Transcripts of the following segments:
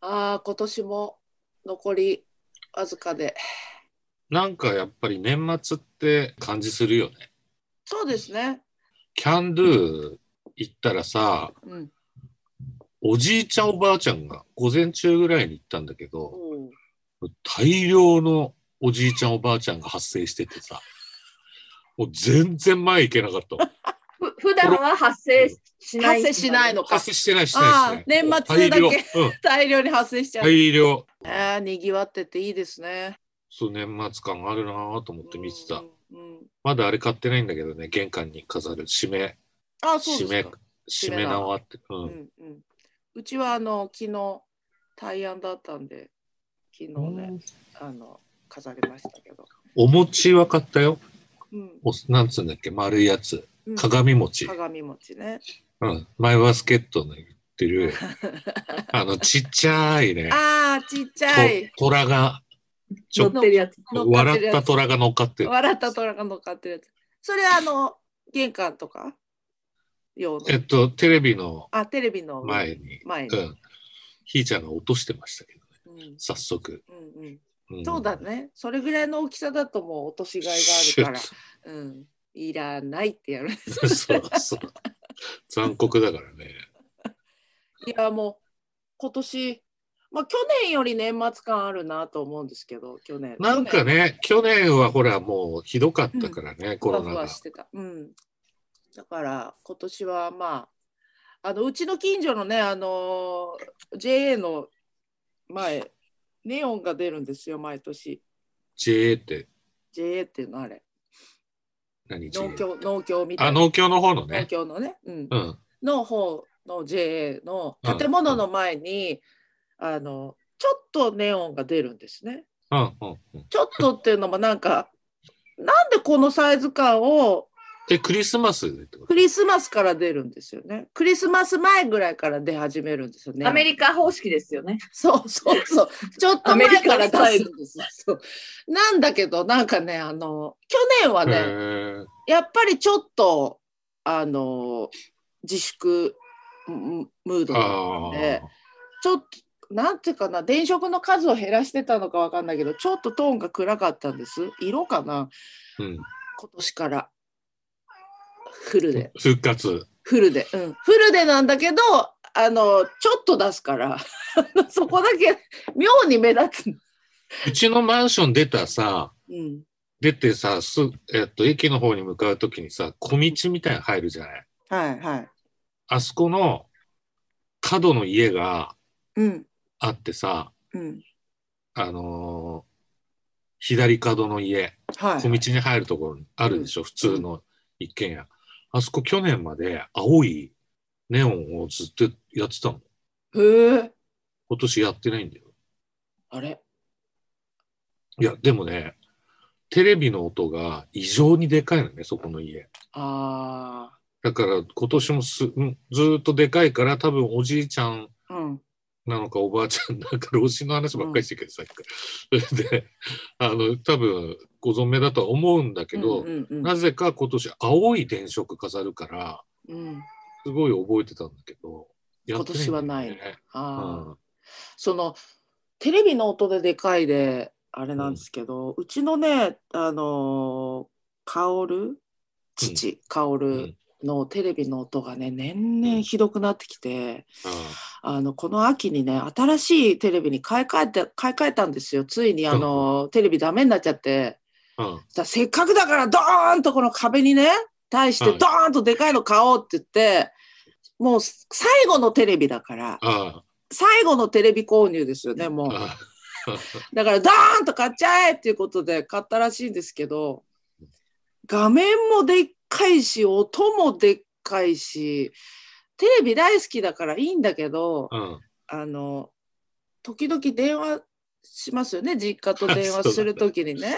ああ、今年も残りわずかで。なんかやっぱり年末って感じするよね。そうですね。キャンドゥ行ったらさ、うん。おじいちゃんおばあちゃんが午前中ぐらいに行ったんだけど、おう大量のおじいちゃんおばあちゃんが発生しててさ、もう全然前行けなかったわ。ふ普段は発生しない。発生しないのか発。生してないしてないああしてない。年末だけ大量。うん、大量に発生しちゃう。大量。えー、にぎわってていいですね。そう、年末感あるなぁと思って見てた。うん。うんまだあれ買ってないんだけどね、玄関に飾る締め、あ、そう締めですか。、締め縄って。う。うんんうん。うちはあの昨日大安だったんで昨日ね、あの飾りましたけど。お餅は買ったよ。うん。おなんつうんだっけ、丸いやつ。うん鏡餅。鏡餅ね。うん。マイバスケットの言ってる、あの、ちっちゃいね、ああちっちゃい。と虎が、ちょ乗ってるやつ。乗っかって笑った虎が乗っかってる。笑った虎が乗っかってるやつ。それはあの玄関とか？用の。えっと、テレビのあテレビの前に、前に。うん。ひーちゃんが落としてましたけどね、うん早速。うんうんうんそうだ。ね。それぐらいの大きさだともう落としがいがあるから、うん、いらないってやる。そうそう。残酷だからね。いやもう今年、まあ去年より年末感あるなと思うんですけど、去年。なんかね、去年はほらもうひどかったからね、コふわロナが。ふわしてた。うん。だから今年はまああのうちの近所のねあの JA の前ネオンが出るんですよ毎年 JA って JA っていうのあれ何?農協農協みたいあ、な農協の方の農ね。協のね、うんうん。の方の JA のうん建物の前に、あのちょっとネオンが出るんですね。うんうんうん。ちょっとっていうのもなんかなんでこのサイズ感をえ、クリスマスクリスマスから出るんですよね。クリスマス前ぐらいから出始めるんですよね。アメリカ方式ですよね。そうそうそう。ちょっと前から出すんです。そうなんだけど、なんかね、あの、去年はへね、ーやっぱりちょっと、あの、自粛ムムードだったんあで、ちょっと、なんていうかな、電飾の数を減らしてたのかわかんないけど、ちょっとトーンが暗かったんです。色かな、ーうん。今年から。フルで。復活。フルで。うん。フルでなんだけど、あの、ちょっと出すから、そこだけ妙に目立つ。うちのマンション出たさ、うん。出てさ、す、えっと、駅の方に向かうときにさ、小道みたいなの入るじゃないはいはい。あそこの角の家がうん。あってさ、うん。あのー左角の家、はい。小道に入るところにあるでしょ、普通の一軒家。あそこ去年まで青いネオンをずっとやってたの。へえ。今年やってないんだよ。あれ？いや、でもね、テレビの音が異常にでかいのね、そこの家。あだから今年もすんずーっとでかいから多分おじいちゃん。なのかおばあちゃんなんか老人の話ばっかりしてるけど、さっきから。で、あの、多分ご存命だとは思うんだけど、うんうんうん。なぜか今年青い電飾飾るから、うん、すごい覚えてたんだけど、ね。今年はない。ああ、うんそのテレビの音ででかいであれなんですけど、うちのねあの薫父薫のテレビの音がね年々ひどくなってきて、あのこの秋にね新しいテレビに買い替えて買い替えたんですよ。ついにあの、テレビダメになっちゃってうん。せっかくだからドーンとこの壁にね対してはいドーンとでかいの買おうって言って、もう最後のテレビだからあ最後のテレビ購入ですよねもう。あだからドーンと買っちゃえっていうことで買ったらしいんですけど画面もでっかいし音もでっかいしテレビ大好きだからいいんだけどうん。あの時々電話しますよね実家と電話するときにね。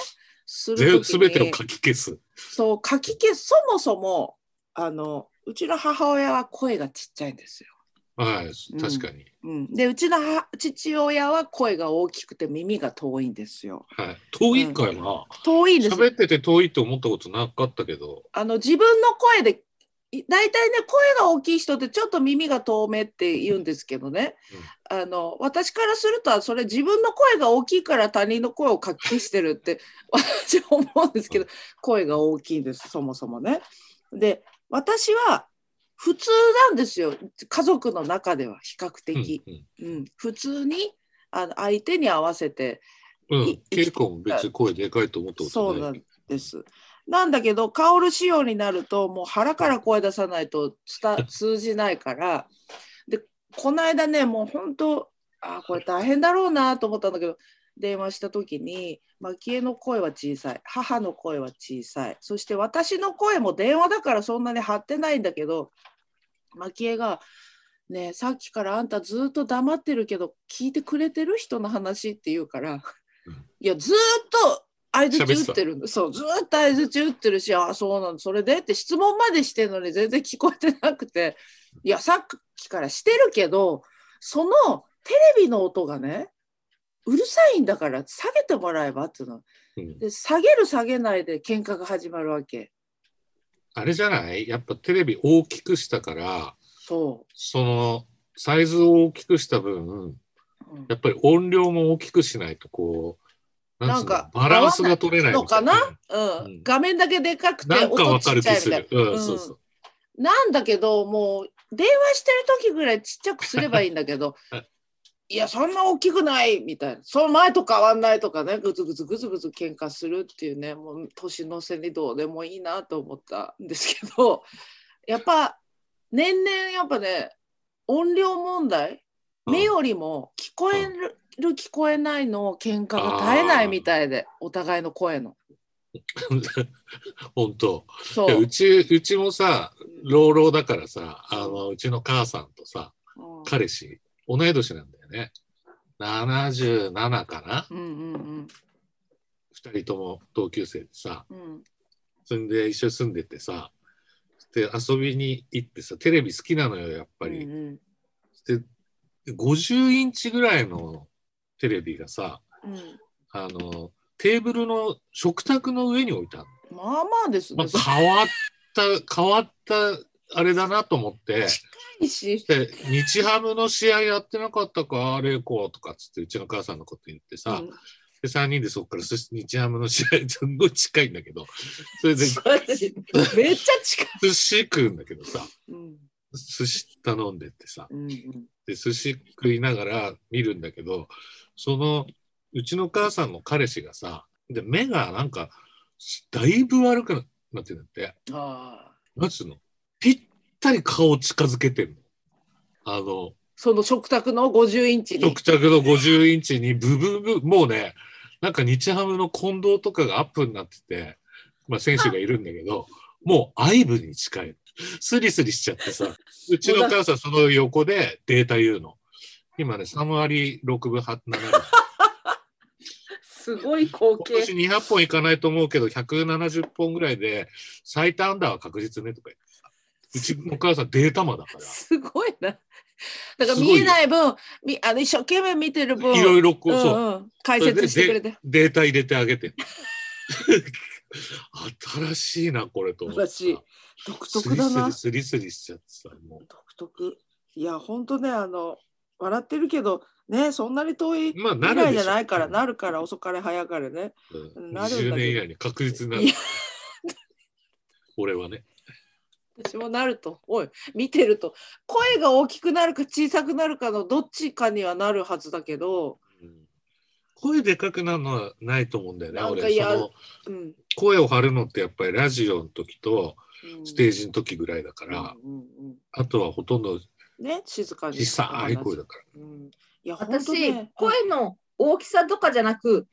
するてを書き消す。そう書き消すそもそもあのうちの母親は声がちっちゃいんですよ。はい、確かに。うん、でうちの母父親は声が大きくて耳が遠いんですよ。はい。遠いかな。遠いんです喋ってて遠いと思ったことなかったけど。あの自分の声でい大体ね声が大きい人ってちょっと耳が遠めって言うんですけどね、あの私からするとそれ自分の声が大きいから他人の声をかき消してるって 私は思うんですけど、声が大きいんですそもそもね。で私は普通なんですよ家族の中では比較的、うんうん普通にあの相手に合わせてうん。うんい。結構別に声でかいと思ったことそうな。んです。なんだけど薫仕様になるともう腹から声出さないと伝 通じないから。でこの間ねもう本当あこれ大変だろうなと思ったんだけど電話した時に蒔絵の声は小さい。母の声は小さい。そして私の声も電話だからそんなに張ってないんだけど蒔絵が「ねえさっきからあんたずっと黙ってるけど聞いてくれてる人の話」って言うから、うん。いやずーっと相づち打ってるそうずーっと相づち打ってるしああそうなのそれでって質問までしてるのに全然聞こえてなくて。いやさっきからしてるけどそのテレビの音がねうるさいんだから下げてもらえばっていうの。うん。で下げる下げないで喧嘩が始まるわけ。あれじゃない？やっぱテレビ大きくしたから、そそのサイズを大きくした分、う、うん。やっぱり音量も大きくしないとこう、なんかバランスが取れないのか。なうん。うん、画面だけでかくて音ちっちゃい。みたいな。うん、うん。そうそう。なんだけどもう電話してる時ぐらいちっちゃくすればいいんだけど はい。いやそんな大きくないみたいな。その前と変わんないとかねぐつぐつぐつぐつ喧嘩するっていうねもう年の瀬にどうでもいいなと思ったんですけど やっぱ年々やっぱね音量問題うん。目よりも聞こえる聞こえないの喧嘩が絶えないみたいでお互いの声の。本当。そううち、うちもさ、老老だからさ、あの、うちの母さんとさ、うん彼氏、同い年なんだよね。77かな？うんうん二人とも同級生でさ、うんうんで一緒に住んでてさ、で、遊びに行ってさ、テレビ好きなのよ、やっぱり。うんうんで、50インチぐらいのテレビがさ、うんあの、テーブルの食卓の上に置いたの。まあまあですまね。あ、変わった、変わった、あれだなと思って、いいし。で、日ハムの試合やってなかったか、あれこうとかっつって、うちの母さんのこと言ってさ、うんで、3人でそこからすし日ハムの試合、すんごい近いんだけど、それでめっちゃ近い。寿司食うんだけどさ、うん寿司頼んでってさ、うんで、寿司食いながら見るんだけど、その、うちの母さんの彼氏がさ、で、目がなんか、だいぶ悪くなってるんだって。ああなんつうの？ぴったり顔近づけてんの。あの、その食卓の50インチに食。卓の50インチにブブブ、もうね、なんか日ハムの近藤とかがアップになってて、まあ選手がいるんだけど、もう愛部に近い。スリスリしちゃってさ、うちの母さんその横でデータ言うの。今ね、3割6分7厘。すごい光今年景。200本いかないと思うけど、170本ぐらいで、最多アンダーは確実ねとか言ってさ。うちの母さんデータマだから。すごいな。だから見えない分、みあの一生懸命見てる分、いろいろこう、うんそう、うん解説してくれて。データ入れてあげて。新しいな、これと思ってさ。新しい独特だな。スリスリしちゃってさ、も独特。いや、本当ね、あの、笑ってるけど、ね、そんなに遠いまあな未来じゃないから、なるから、遅かれ早かれね。う、うん、なるんだけど20年以内に確実になる。俺はね。私もなると、おい、見てると、声が大きくなるか小さくなるかのどっちかにはなるはずだけど、うん声でかくなるのはないと思うんだよね。俺やそのうん。声を張るのってやっぱりラジオの時とうんステージの時ぐらいだから、うんうんうんあとはほとんどね、静かに。小さい声だから。うん、いや、私、ね、声の大きさとかじゃなく、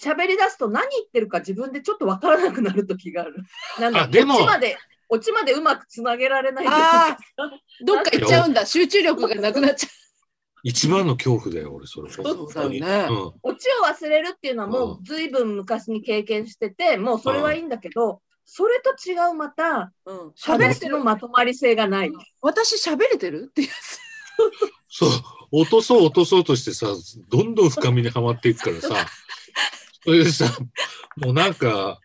喋り出すと何言ってるか自分でちょっとわからなくなる時がある。なんだあでも。オチまで、オチまでうまくつなげられないどっか行っちゃうんだ、集中力がなくなっちゃ一番の恐怖だよ、俺、それ。そうだよね。本当にうん。オチを忘れるっていうのはもうずいぶん昔に経験してて、もうそれはいいんだけど、それと違うまた、う。うん、喋れ話てるの。まとまり性がない。私喋れてるっていうやつ。そう、落とそう落とそうとしてさ、どんどん深みにはまっていくからさ、それでさ、もうなんか、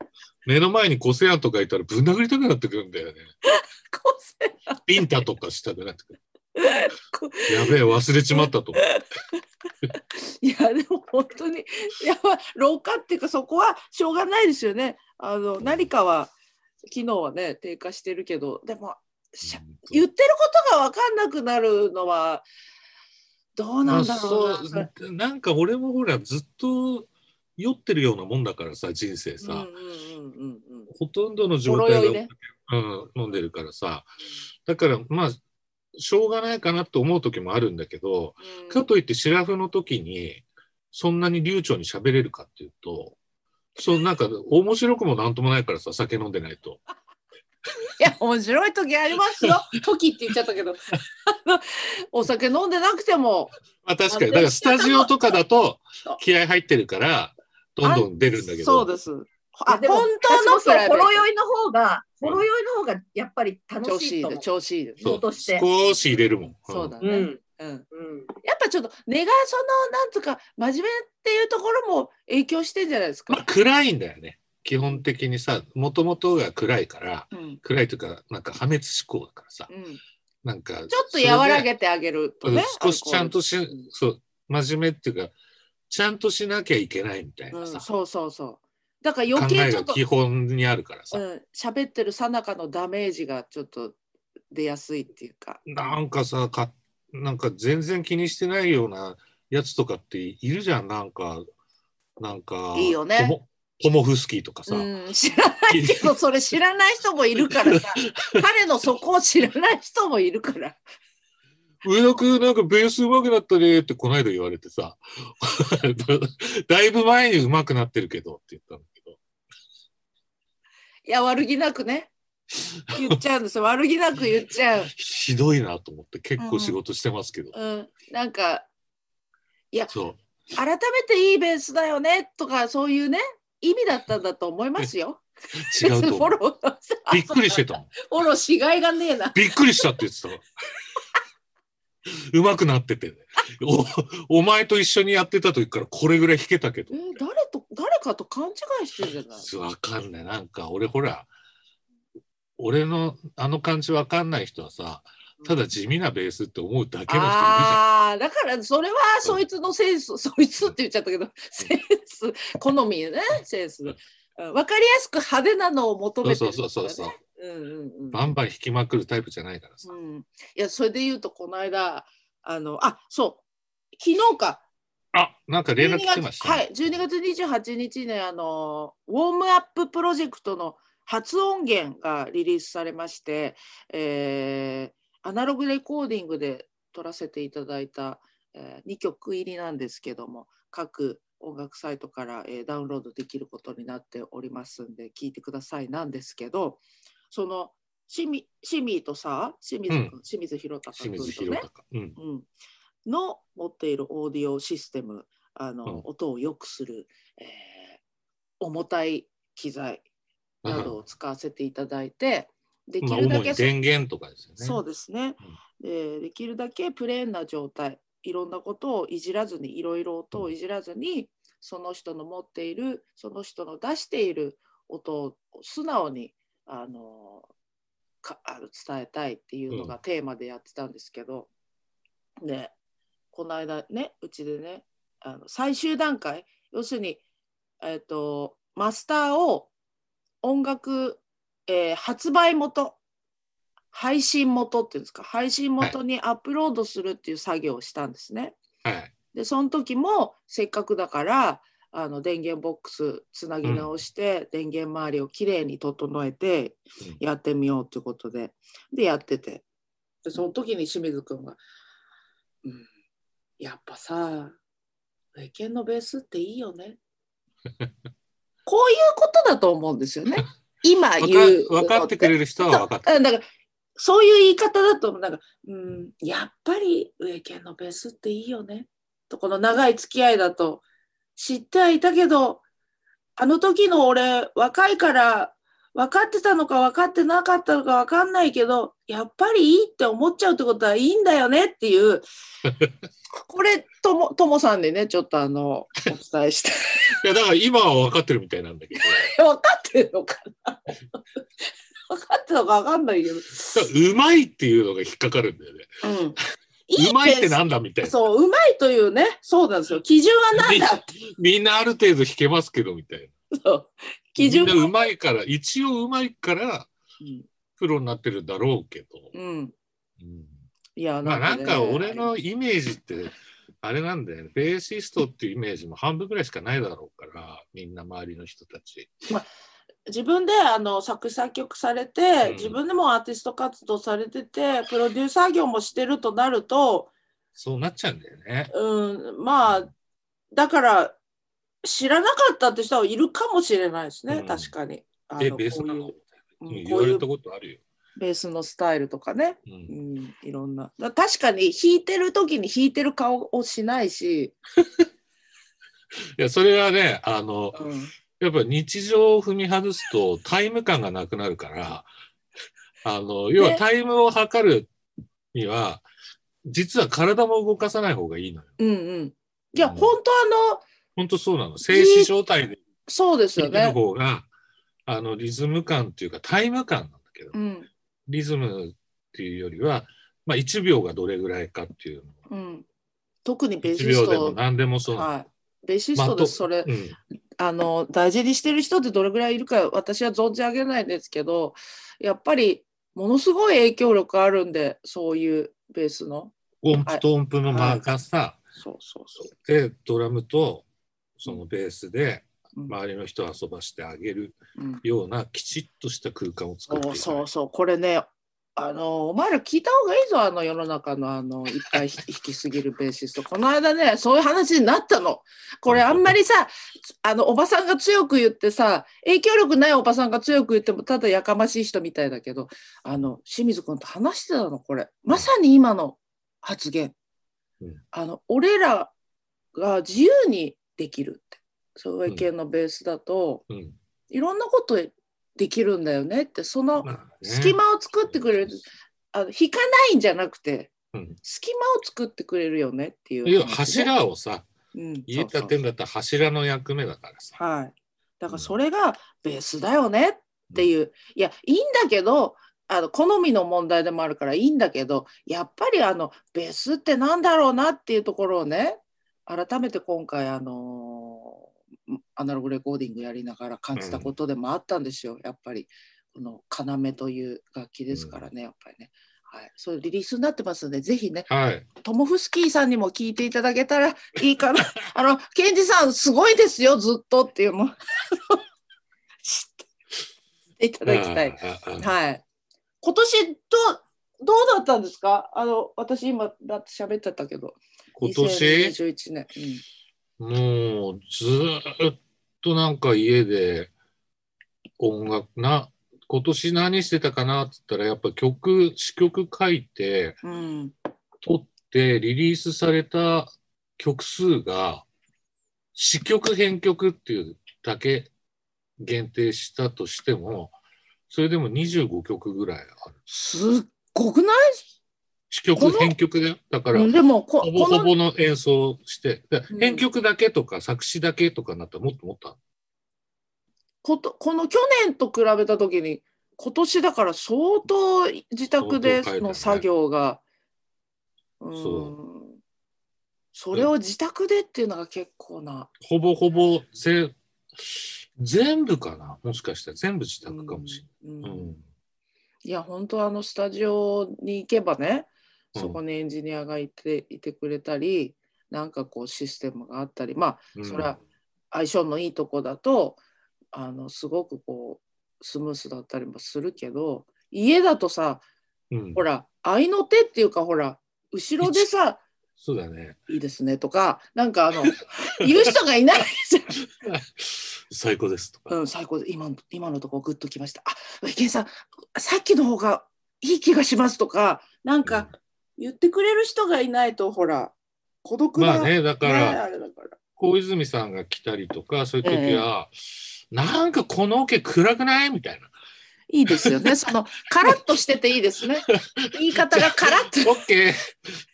目の前にコセアンとかいたらぶん殴りたくなってくるんだよね。個性ビンタとかしたくなってくる。こやべえ、忘れちまったと。いやでも本当にやっぱ老化っていうかそこはしょうがないですよね。あの何かは機能はね低下してるけどでもしゃ言ってることが分かんなくなるのはどうなんだろうな。うなんか俺もほらずっと酔ってるようなもんだからさ人生さ、うんうんうんうんうんほとんどの状態が、ね。うん、飲んでるからさ。だからまあしょうがないかなと思う時もあるんだけど、うんかといってシラフの時にそんなに流暢に喋れるかっていうとそうなんか面白くもなんともないからさ酒飲んでないと。いや面白い時ありますよ。時って言っちゃったけどお酒飲んでなくてもまあ確かにだからスタジオとかだと気合入ってるからどんどん出るんだけどそうです。あでも本当の私もそうプライベートほろ酔いの方が、ほろ酔いの方がやっぱり楽しいと思う。調子いいです。そうとして少し入れるもん。そうだね。うん。うん。うん。やっぱちょっと根がそのなんつうか真面目っていうところも影響してんじゃないですか。まあ暗いんだよね。基本的にさ、もともとが暗いから、うん暗いというか、なんか破滅思考だからさ、うん、なんか、ちょっと和らげてあげるとね。少しちゃんとしそう、真面目っていうか、ちゃんとしなきゃいけないみたいなさ、うん、そうそうそう。だから考余計ちょっと基本にあるからさ、うん喋ってるさなかのダメージがちょっと出やすいっていうか。なんかさか、なんか全然気にしてないようなやつとかっているじゃん、なんか、なんか、いいよね。ホモフスキーとかさ、うん、知らないけどそれ知らない人もいるからさ。彼のそこを知らない人もいるから。上田君なんかベース上手くなったねってこの間言われてさ、だいぶ前に上手くなってるけどって言ったんだけど、いや悪気なくね言っちゃうんですよ悪気なく言っちゃう。ひどいなと思って結構仕事してますけど、うん、なんかそう。改めていいベースだよねとかそういうね意味だったんだと思いますよ。違うと思う。フォローびっくりしてた。フォローしがいがねえな。びっくりしたって言ってたわ。上手くなってて、お、お前と一緒にやってた時からこれぐらい弾けたけどえ。誰と誰かと勘違いしてるじゃない。わかんない。なんか俺ほら、俺のあの感じわかんない人はさ、ただ地味なベースって思うだけの人いるじゃん。ああだからそれはそいつのセンス そいつって言っちゃったけどセンス好みねセンス、うん、分かりやすく派手なのを求めてるそうそうそうそううんうんうんバンバン弾きまくるタイプじゃないからさ。うん、いやそれで言うとこの間あのあそう昨日かあ、なんか連絡12来てました、ね。はい、12月28日ねあのウォームアッププロジェクトの初音源がリリースされまして、えーアナログレコーディングで撮らせていただいた、え2曲入りなんですけども各音楽サイトから、えーダウンロードできることになっておりますんで聞いてくださいなんですけどそのシミシミとさ清水君、うん。清水宏隆清君とね。水宏隆。うん。うん、の持っているオーディオシステムあの、うん。音を良くする、えー重たい機材などを使わせていただいて、でまあ、きるだけそ,、主に電源とかですよね。そうですね、でできるだけプレーンな状態いろんなことをいじらずにいろいろ音をいじらずにその人の持っているその人の出している音を素直にあのかあの伝えたいっていうのがテーマでやってたんですけど、でこの間ねうちでねあの最終段階要するに、えっとマスターを音楽、えー発売元配信元っていうんですか配信元にアップロードするっていう作業をしたんですね。はい。でその時もせっかくだからあの電源ボックスつなぎ直して、電源周りをきれいに整えてうん。やってみようということで。でやってて。でその時に清水君が「うん、やっぱさウケンのベースっていいよね」こういうことだと思うんですよね。今言う分かってくれる人は分かってうんだからそういう言い方だとなんか、うん、やっぱり上家のベースっていいよね。とこの長い付き合いだと知ってはいたけどあの時の俺若いから分かってたのか分かってなかったのか分かんないけどやっぱりいいって思っちゃうってことはいいんだよねっていう これともともさんでねちょっとあのお伝えして いやだから今は分かってるみたいなんだけど 分かってるのかな？分かってたか分かんないけど。うまいっていうのが引っかかるんだよね。うん。うまいってなんだみたいな。そう、うまいというね、そうなんですよ。基準は何だって。みんなある程度弾けますけどみたいそうな。基準うまいから、一応うまいからプロになってるだろうけど。うん。うん。うんいや、まあなんねか俺のイメージって、あれなんだよね。ベーシストっていうイメージも半分ぐらいしかないだろうから、みんな周りの人たち。自分であの作詞作曲されて、うん自分でもアーティスト活動されててプロデューサー業もしてるとなると、そうなっちゃうんだよね。うん、まあだから知らなかったって人はいるかもしれないですね、うん確かに。あベースなの？こういううん言われたことあるよ。ベースのスタイルとかね、ううんん、いろんな。だ確かに弾いてる時に弾いてる顔をしないし、いや、それはね、あの、うんやっぱ日常を踏み外すとタイム感がなくなるから、あの、要はタイムを測るには、実は体も動かさない方がいいのよ。うんうん。いや、うん本当あの、本当そうなの。静止状態でそうですよね。方が、あの、リズム感っていうかタイム感なんだけど、うんリズムっていうよりは、まあ1秒がどれぐらいかっていうの。うん、特にベー1シス秒でもト、何でもそうなの。はい、ベーシストでそれ、うん。あの大事にしてる人ってどれぐらいいるか私は存じ上げないんですけどやっぱりものすごい影響力あるんでそういうベースの。音符と音符の間がさ、そうそうそう。で、ドラムとそのベースでうん。周りの人を遊ばしてあげるうん。ようなきちっとした空間を作っていかないそうそうそう。これねあのお前ら聞いた方がいいぞあの世の中のあのいっぱい弾 きすぎるベーシスト。この間ねそういう話になったの。これあんまりさあのおばさんが強く言ってさ影響力ないおばさんが強く言ってもただやかましい人みたいだけどあの清水君と話してたのこれ。まさに今の発言、うん。あの俺らが自由にできるって。そういう系のベースだと、うん。いろんなことできるんだよねってその隙間を作ってくれる、あの弾かないんじゃなくてうん。隙間を作ってくれるよねっていう要は話ね、柱をさ、うん、家建てんだったら柱の役目だからさ。はい。だからそれがベースだよねっていう、いやいいんだけどあの好みの問題でもあるからいいんだけどやっぱりあのベースってなんだろうなっていうところをね改めて今回あのアナログレコーディングやりながら感じたことでもあったんですよ、やっぱりこの要という楽器ですからね、やっぱりね。はい、そういうリリースになってますので、ぜひね、はい。トモフスキーさんにも聞いていただけたらいいかな。あの、ケンジさん、すごいですよ、ずっとっていうのを 知っていただきたい。はい。今年どう、どうだったんですか？あの、私今、だって喋ってたけど。今年、2021年。もうずーっとなんか家で音楽な、今年何してたかなって言ったらやっぱ曲、詞曲書いて、うん。うん。撮ってリリースされた曲数が詞曲編曲っていうだけ限定したとしても、それでも25曲ぐらいある。すっごくない？詞曲編曲だよ。だから、うんでもこ、ほぼほぼの演奏をして、編曲だけとか作詞だけとかになったらもっともっとある。ことこの去年と比べたときに、今年だから相当自宅での作業が、うん。そそれを自宅でっていうのが結構な。ほぼほぼぜ全部かな？もしかしたら全部自宅かもしうんれない。うんいや本当あのスタジオに行けばねうんそこにエンジニアがいていてくれたりなんかこうシステムがあったり。まあうん。それは相性のいいとこだとあのすごくこうスムースだったりもするけど家だとさうん。ほら合いの手っていうかほら後ろでさそうだね。「いいですね」とかなんかあの言う人がいないじ最高 ですとか。ゃん、うん、最高。で今の今のとこグッときました。あ池井さんさっきの方がいい気がしますとかなんか言ってくれる人がいないとほら孤独な、まあね、だかねら、あれだから。小泉さんが来たりとか、そういう時は、なんかこのオケ暗くないみたいな。いいですよね。そのカラッとしてていいですね。言い方がカラッと。オッケー。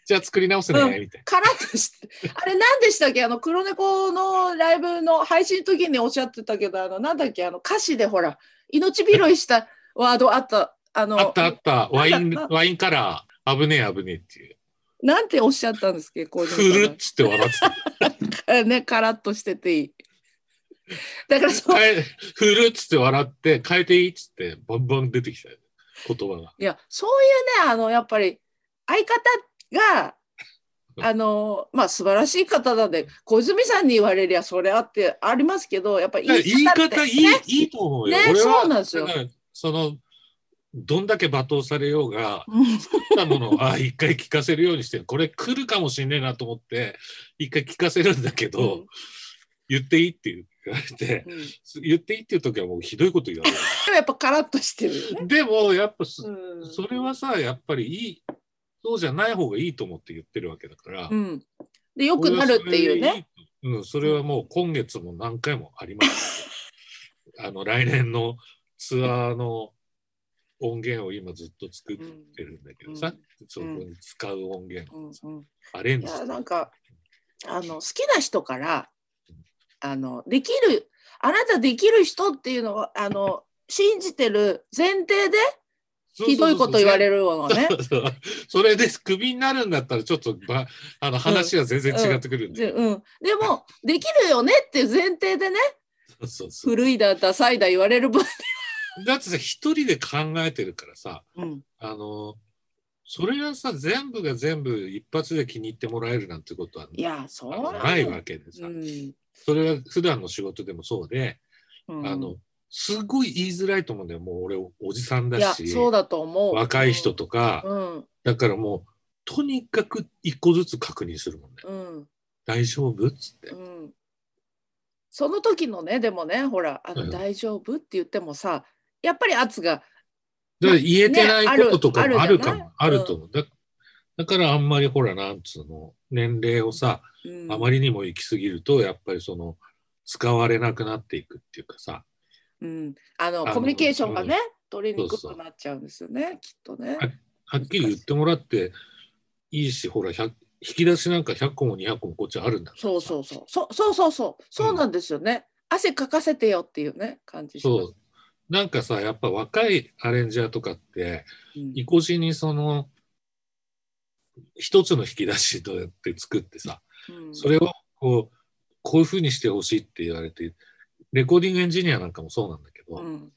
じゃあ作り直すね、うん。みたいカラッとして。あれ何でしたっけ？あの黒猫のライブの配信の時におっしゃってたけどあのなんだっけ？あの歌詞でほら命拾いしたワードあった。あの、あったあった。ワインワインカラー、危ねえ危ねえっていう。なんておっしゃったんですっけど、ふるっつって笑ってた。ね、カラッとしてていい。だからそう、ふるっつって笑って、変えていいっつって、バンバン出てきたよ。言葉が。いや、そういうね、あの、やっぱり、相方が、あの、まあ、素晴らしい方なんで、小泉さんに言われりゃ、それあってありますけど、やっぱり言いって方いい、ねいいと思うよ。ねそうなんですよその、どんだけ罵倒されようが、うん作ったものを、あ一回聞かせるようにして、これ来るかもしんねえなと思って、一回聞かせるんだけど、うん言っていいって言われて、うんで言っていいっていう時はもうひどいこと言われる。もやっぱカラッとしてるよね。でも、やっぱそ、うんそれはさ、やっぱりいい、そうじゃない方がいいと思って言ってるわけだから。うん。で、良くなるっていうね。いい。うん、それはもう今月も何回もあります。あの、来年のツアーの音源を今ずっと作ってるんだけどさ、うん。そこに使う音源うん。うんアレンジなんかあの好きな人からあのできるあなたできる人っていうのはあの信じてる前提でひどいこと言われる。るのね。そうそうそれでクビになるんだったらちょっとばあの話が全然違ってくるんで、でうん、でもできるよねっていう前提でね そうそうそう。古いだダサいだ言われる分、だってさ一人で考えてるからさうん、あのそれがさ全部が全部一発で気に入ってもらえるなんてことはいやそうなないわけでさ、うん。それは普段の仕事でもそうで、うん。あのすごい言いづらいと思うんだよ。もう俺おじさんだしそうだと思う。若い人とか、うん。だからもうとにかく一個ずつ確認するもんね、うん。大丈夫っつって、うん。その時のねでもねほらあの、うん。大丈夫って言ってもさやっぱり圧が。言えてないこととかもあるかも、ね、あ,るあると思う。だだからあんまりほら、なんつうの、年齢をさ、うん、あまりにも行き過ぎると、やっぱりその、使われなくなっていくっていうかさ。うん、あの、あのコミュニケーションがね、取りにくくなっちゃうんですよね、そうそうきっとねは。はっきり言ってもらっていいし、ほら、引き出しなんか100個も200個もこっちあるんだそうそうそう。そそうそうそう。そうなんですよね。うん、汗かかせてよっていうね、感じします。そうなんかさ、やっぱ若いアレンジャーとかって、うん意固地にその、一つの引き出しとやって作ってさ、うんそれをこう、こういうふうにしてほしいって言われて、レコーディングエンジニアなんかもそうなんだけど、うん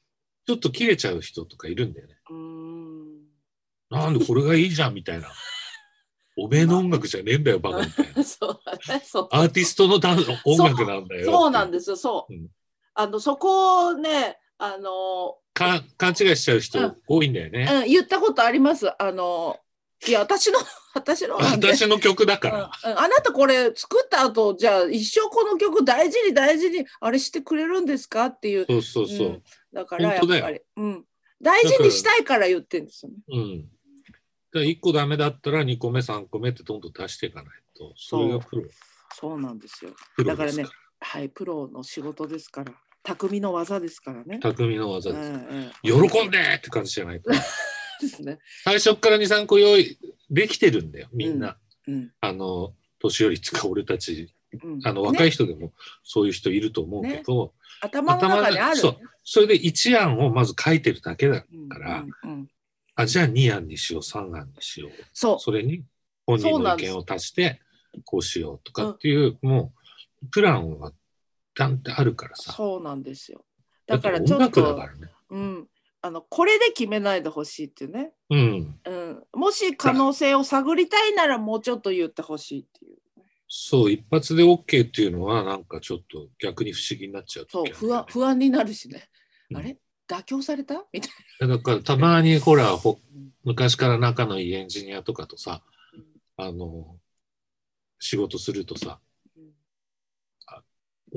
ちょっと切れちゃう人とかいるんだよね。うんなんでこれがいいじゃんみたいな。おめえの音楽じゃねえんだよ、バカみたいな。そうだねそうアーティストのダン音楽なんだよ。そうなんですよそう、うんあのそこをねあの、か勘違いしちゃう人多いんだよね。うん、言ったことありますあのいや私の 私の私の曲だかうんら。うんあなたこれ作った後じゃあ一生この曲大事に大事にあれしてくれるんですかっていうそうそうそう。うんだからやっぱり、うん、大事にしたいから言ってるんですよね。うん。だから1個ダメだったら2個目、3個目ってどんどん出していかないと。それがプロ。そうなんですよ。だからねはい、プロの仕事ですから、匠の技ですからね。匠の技です。うんうん喜んでって感じじゃないと。ですね。最初から2、3個用意できてるんだよ、みんな。うんあの、年寄りつか俺たち、うんあの、若い人でもそういう人いると思うけど、頭の中にある。そうそれで1案をまず書いてるだけだうんから、うんうんあ、じゃあ2案にしよう、3案にしよう。そうそれに本人の意見を足して、こうしようとかっていう、もう、プランは、ダンってあるからさ。そうなんですよ。だかららちょっとね。うん、あのこれで決めないでほしいっていうね、うん。うん。もし可能性を探りたいならもうちょっと言ってほしいっていう。そう、一発で OK っていうのは、なんかちょっと逆に不思議になっちゃうそう不安不安になるしね。うんあれ？妥協された？みたいだからたまにほら、ほな。昔から仲のいいエンジニアとかとさ、うんあの、仕事するとさ、うん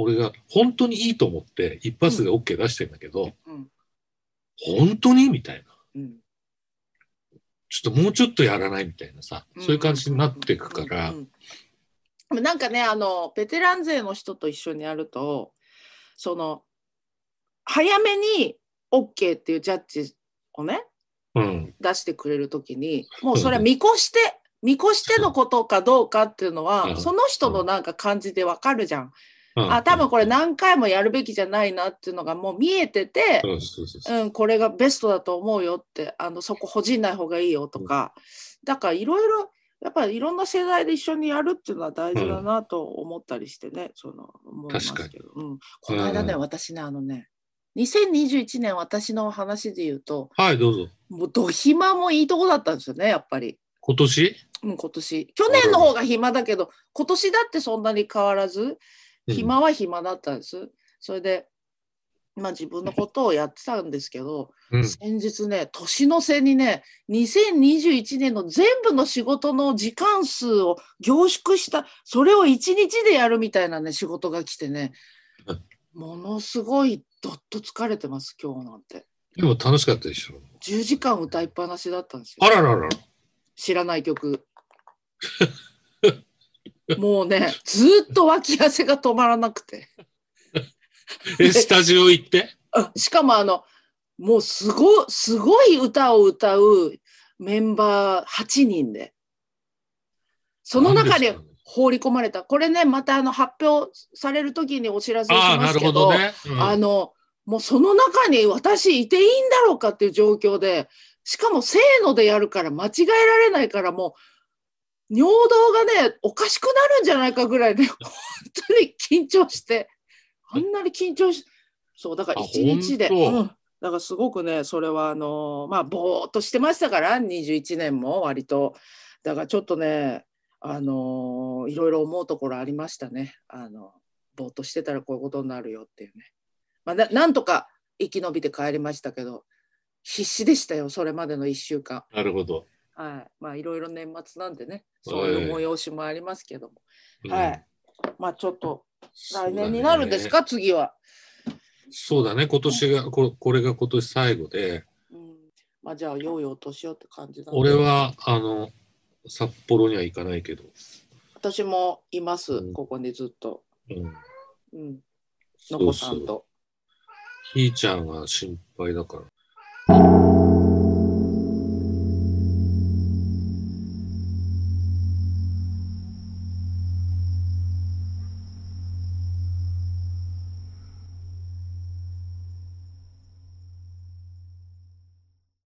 俺が本当にいいと思って一発で OK 出してんだけど、うん。本当にみたいな。うん。ちょっともうちょっとやらないみたいなさ、そういう感じになっていくから。なんかねあのベテラン勢の人と一緒にやるとその早めに OK っていうジャッジをねうん、出してくれる時にもうそれは見越して見越してのことかどうかっていうのは、うん。その人のなんか感じでわかるじゃん。うん。あ多分これ何回もやるべきじゃないなっていうのがもう見えてて、うんこれがベストだと思うよってあのそこほじんない方がいいよとか、だからいろいろやっぱりいろんな世代で一緒にやるっていうのは大事だなと思ったりしてね、その思います確かけど、うん、この間ね、うん。私ねあのね2021年私の話で言うとはい、どうぞ。もうど暇もいいとこだったんですよねやっぱり。今年？うん、今年。去年の方が暇だけど今年だってそんなに変わらずうん暇は暇だったんです。それで、まあ、自分のことをやってたんですけど、うん。先日ね年の瀬にね2021年の全部の仕事の時間数を凝縮したそれを1日でやるみたいなね仕事が来てねものすごいどっと疲れてます今日なんてでも楽しかったでしょ。10時間歌いっぱなしだったんですよあららら。知らない曲 もうねずっと脇汗が止まらなくて。え、スタジオ行って？あしかもあのもうすごすごい歌を歌うメンバー8人で。その中に放り込まれた。これねまたあの発表される時にお知らせをしますけどね。うん。あのもうその中に私いていいんだろうかっていう状況でしかもせーのでやるから間違えられないからもう尿道がねおかしくなるんじゃないかぐらいね本当に緊張して。あんなに緊張しそうだからあ一日で、うん、だからすごくねそれはあのまあぼーっとしてましたから21年も割と。だからちょっとねあのいろいろ思うところありましたね。あのぼーっとしてたらこういうことになるよっていうね。まあ、ななんとか生き延びて帰りましたけど必死でしたよそれまでの1週間。なるほど。はい。まあいろいろ年末なんでねそういう催しもありますけども、うん。はい。まあちょっと来年になるんですか、次は、そうだね。今年が、ここれが今年最後で、うん、まあじゃあよいお年をって感じだね俺は、あの、札幌には行かないけど、私もいます、うん。ここにずっと、うん。うん、のこ。さんと。ひーちゃんが心配だから。